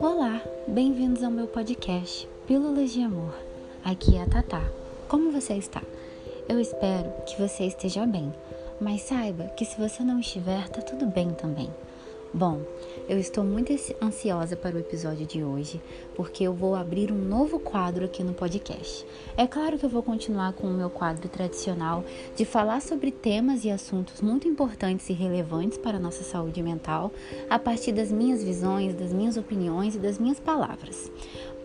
Olá, bem-vindos ao meu podcast Pílulas de Amor. Aqui é a Tatá. Como você está? Eu espero que você esteja bem, mas saiba que se você não estiver, tá tudo bem também. Bom, eu estou muito ansiosa para o episódio de hoje, porque eu vou abrir um novo quadro aqui no podcast. É claro que eu vou continuar com o meu quadro tradicional de falar sobre temas e assuntos muito importantes e relevantes para a nossa saúde mental, a partir das minhas visões, das minhas opiniões e das minhas palavras.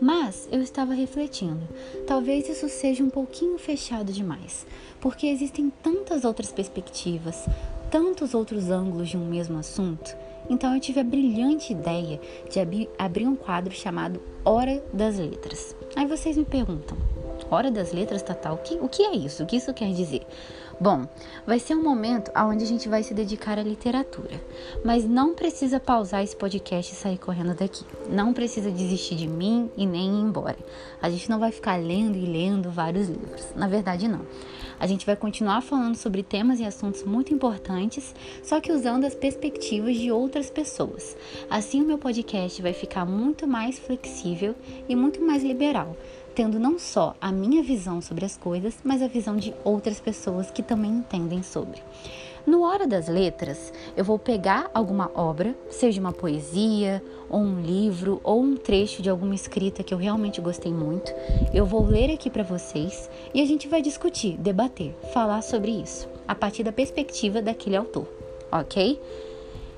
Mas eu estava refletindo, talvez isso seja um pouquinho fechado demais, porque existem tantas outras perspectivas, tantos outros ângulos de um mesmo assunto então eu tive a brilhante ideia de ab abrir um quadro chamado Hora das Letras. Aí vocês me perguntam, Hora das Letras, Tatal, o que, o que é isso? O que isso quer dizer? Bom, vai ser um momento onde a gente vai se dedicar à literatura, mas não precisa pausar esse podcast e sair correndo daqui. Não precisa desistir de mim e nem ir embora. A gente não vai ficar lendo e lendo vários livros. Na verdade, não. A gente vai continuar falando sobre temas e assuntos muito importantes, só que usando as perspectivas de outras pessoas. Assim, o meu podcast vai ficar muito mais flexível e muito mais liberal, tendo não só a minha visão sobre as coisas, mas a visão de outras pessoas que também entendem sobre. No Hora das Letras, eu vou pegar alguma obra, seja uma poesia, ou um livro, ou um trecho de alguma escrita que eu realmente gostei muito. Eu vou ler aqui para vocês e a gente vai discutir, debater, falar sobre isso, a partir da perspectiva daquele autor, ok?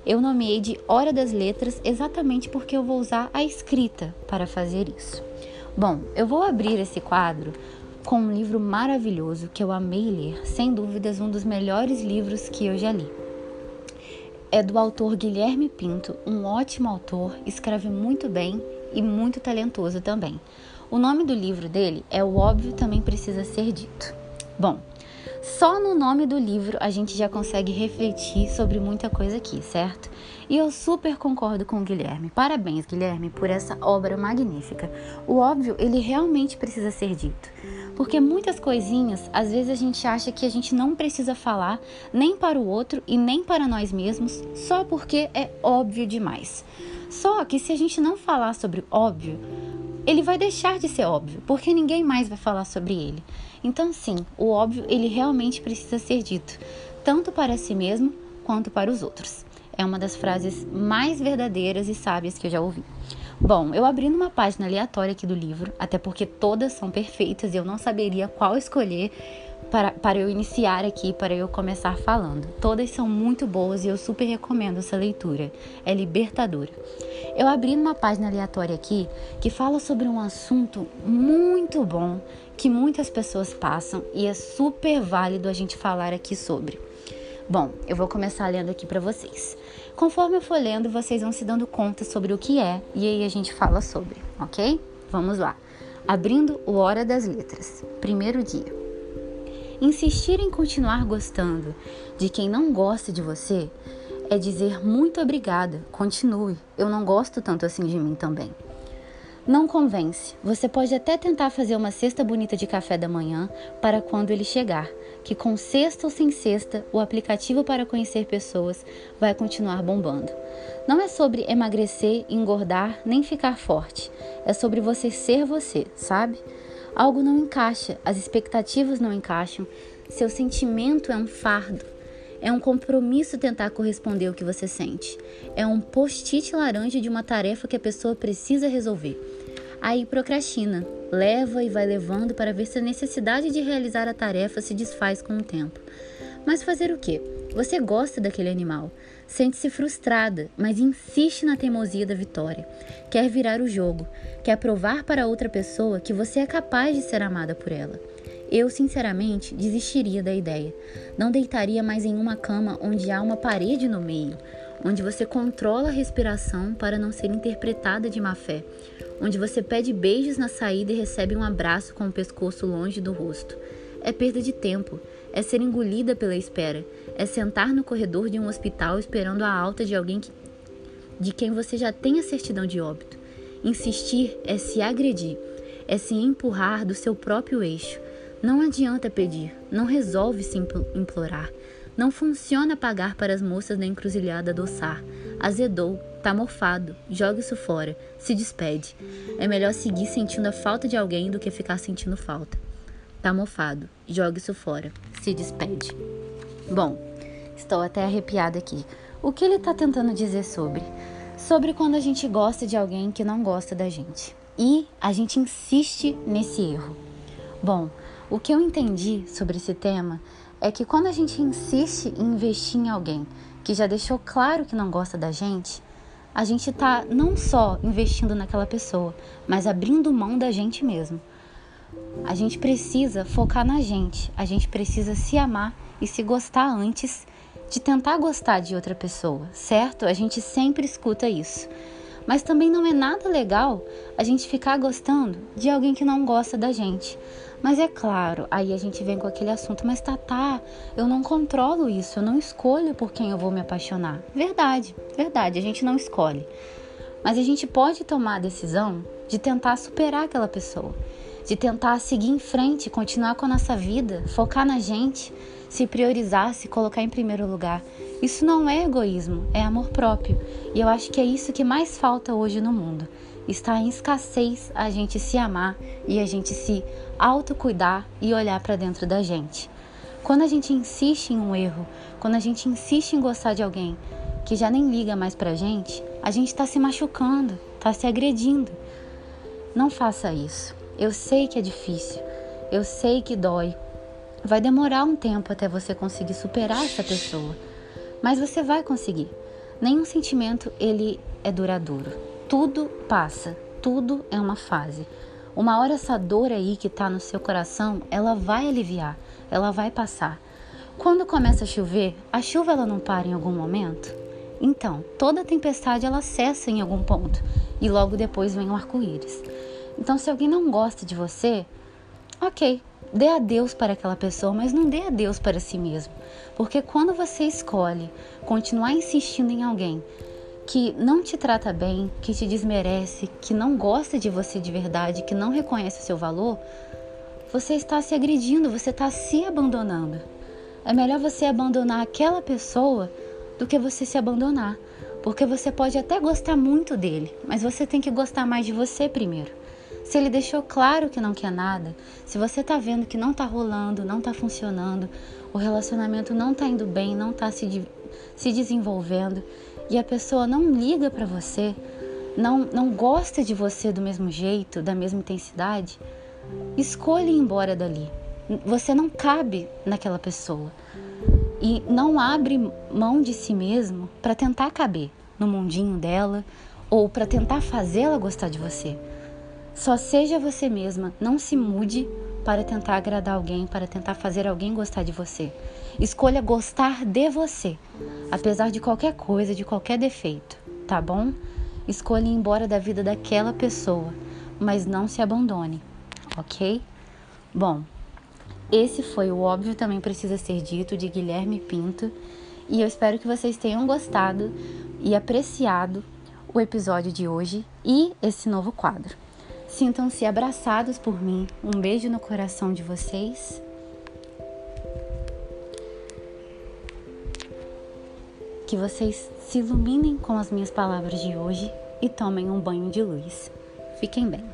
Eu nomeei de Hora das Letras exatamente porque eu vou usar a escrita para fazer isso. Bom, eu vou abrir esse quadro com um livro maravilhoso que eu amei ler, sem dúvidas um dos melhores livros que eu já li. É do autor Guilherme Pinto, um ótimo autor, escreve muito bem e muito talentoso também. O nome do livro dele é O Óbvio Também Precisa Ser Dito. Bom, só no nome do livro a gente já consegue refletir sobre muita coisa aqui, certo? E eu super concordo com o Guilherme. Parabéns, Guilherme, por essa obra magnífica. O óbvio, ele realmente precisa ser dito. Porque muitas coisinhas, às vezes a gente acha que a gente não precisa falar nem para o outro e nem para nós mesmos, só porque é óbvio demais. Só que se a gente não falar sobre óbvio, ele vai deixar de ser óbvio, porque ninguém mais vai falar sobre ele. Então, sim, o óbvio ele realmente precisa ser dito, tanto para si mesmo quanto para os outros. É uma das frases mais verdadeiras e sábias que eu já ouvi. Bom, eu abri numa página aleatória aqui do livro, até porque todas são perfeitas e eu não saberia qual escolher para, para eu iniciar aqui, para eu começar falando. Todas são muito boas e eu super recomendo essa leitura. É libertadora. Eu abri numa página aleatória aqui que fala sobre um assunto muito bom que muitas pessoas passam e é super válido a gente falar aqui sobre. Bom, eu vou começar lendo aqui para vocês. Conforme eu for lendo, vocês vão se dando conta sobre o que é e aí a gente fala sobre, ok? Vamos lá. Abrindo o Hora das Letras. Primeiro dia. Insistir em continuar gostando de quem não gosta de você é dizer muito obrigada, continue, eu não gosto tanto assim de mim também. Não convence. Você pode até tentar fazer uma cesta bonita de café da manhã para quando ele chegar, que com cesta ou sem cesta, o aplicativo para conhecer pessoas vai continuar bombando. Não é sobre emagrecer, engordar, nem ficar forte. É sobre você ser você, sabe? Algo não encaixa, as expectativas não encaixam, seu sentimento é um fardo. É um compromisso tentar corresponder ao que você sente. É um post-it laranja de uma tarefa que a pessoa precisa resolver. Aí procrastina, leva e vai levando para ver se a necessidade de realizar a tarefa se desfaz com o tempo. Mas fazer o quê? Você gosta daquele animal, sente-se frustrada, mas insiste na teimosia da vitória. Quer virar o jogo, quer provar para outra pessoa que você é capaz de ser amada por ela. Eu, sinceramente, desistiria da ideia. Não deitaria mais em uma cama onde há uma parede no meio, onde você controla a respiração para não ser interpretada de má fé, onde você pede beijos na saída e recebe um abraço com o pescoço longe do rosto. É perda de tempo, é ser engolida pela espera, é sentar no corredor de um hospital esperando a alta de alguém que, de quem você já tem a certidão de óbito. Insistir é se agredir, é se empurrar do seu próprio eixo, não adianta pedir, não resolve se implorar. Não funciona pagar para as moças na encruzilhada adoçar. Azedou, tá mofado, joga isso fora, se despede. É melhor seguir sentindo a falta de alguém do que ficar sentindo falta. Tá mofado, joga isso fora, se despede. Bom, estou até arrepiada aqui. O que ele está tentando dizer sobre? Sobre quando a gente gosta de alguém que não gosta da gente. E a gente insiste nesse erro. Bom, o que eu entendi sobre esse tema é que quando a gente insiste em investir em alguém que já deixou claro que não gosta da gente, a gente está não só investindo naquela pessoa, mas abrindo mão da gente mesmo. A gente precisa focar na gente, a gente precisa se amar e se gostar antes de tentar gostar de outra pessoa, certo? A gente sempre escuta isso. Mas também não é nada legal a gente ficar gostando de alguém que não gosta da gente. Mas é claro, aí a gente vem com aquele assunto, mas Tatá, eu não controlo isso, eu não escolho por quem eu vou me apaixonar. Verdade, verdade, a gente não escolhe. Mas a gente pode tomar a decisão de tentar superar aquela pessoa, de tentar seguir em frente, continuar com a nossa vida, focar na gente, se priorizar, se colocar em primeiro lugar. Isso não é egoísmo, é amor próprio. E eu acho que é isso que mais falta hoje no mundo. Está em escassez a gente se amar e a gente se autocuidar e olhar para dentro da gente. Quando a gente insiste em um erro, quando a gente insiste em gostar de alguém que já nem liga mais pra gente, a gente está se machucando, está se agredindo. Não faça isso. Eu sei que é difícil, eu sei que dói, Vai demorar um tempo até você conseguir superar essa pessoa, mas você vai conseguir. Nenhum sentimento ele é duradouro. Tudo passa, tudo é uma fase. Uma hora essa dor aí que está no seu coração, ela vai aliviar, ela vai passar. Quando começa a chover, a chuva ela não para em algum momento? Então, toda tempestade ela cessa em algum ponto e logo depois vem o arco-íris. Então, se alguém não gosta de você, ok, Dê adeus para aquela pessoa, mas não dê adeus para si mesmo. Porque quando você escolhe continuar insistindo em alguém que não te trata bem, que te desmerece, que não gosta de você de verdade, que não reconhece o seu valor, você está se agredindo, você está se abandonando. É melhor você abandonar aquela pessoa do que você se abandonar. Porque você pode até gostar muito dele, mas você tem que gostar mais de você primeiro. Se ele deixou claro que não quer nada, se você tá vendo que não tá rolando, não tá funcionando, o relacionamento não tá indo bem, não tá se, se desenvolvendo e a pessoa não liga para você, não, não gosta de você do mesmo jeito, da mesma intensidade, escolha ir embora dali. Você não cabe naquela pessoa. E não abre mão de si mesmo para tentar caber no mundinho dela ou para tentar fazê-la gostar de você. Só seja você mesma, não se mude para tentar agradar alguém, para tentar fazer alguém gostar de você. Escolha gostar de você, apesar de qualquer coisa, de qualquer defeito, tá bom? Escolha ir embora da vida daquela pessoa, mas não se abandone, ok? Bom, esse foi o óbvio também precisa ser dito de Guilherme Pinto e eu espero que vocês tenham gostado e apreciado o episódio de hoje e esse novo quadro. Sintam-se abraçados por mim. Um beijo no coração de vocês. Que vocês se iluminem com as minhas palavras de hoje e tomem um banho de luz. Fiquem bem.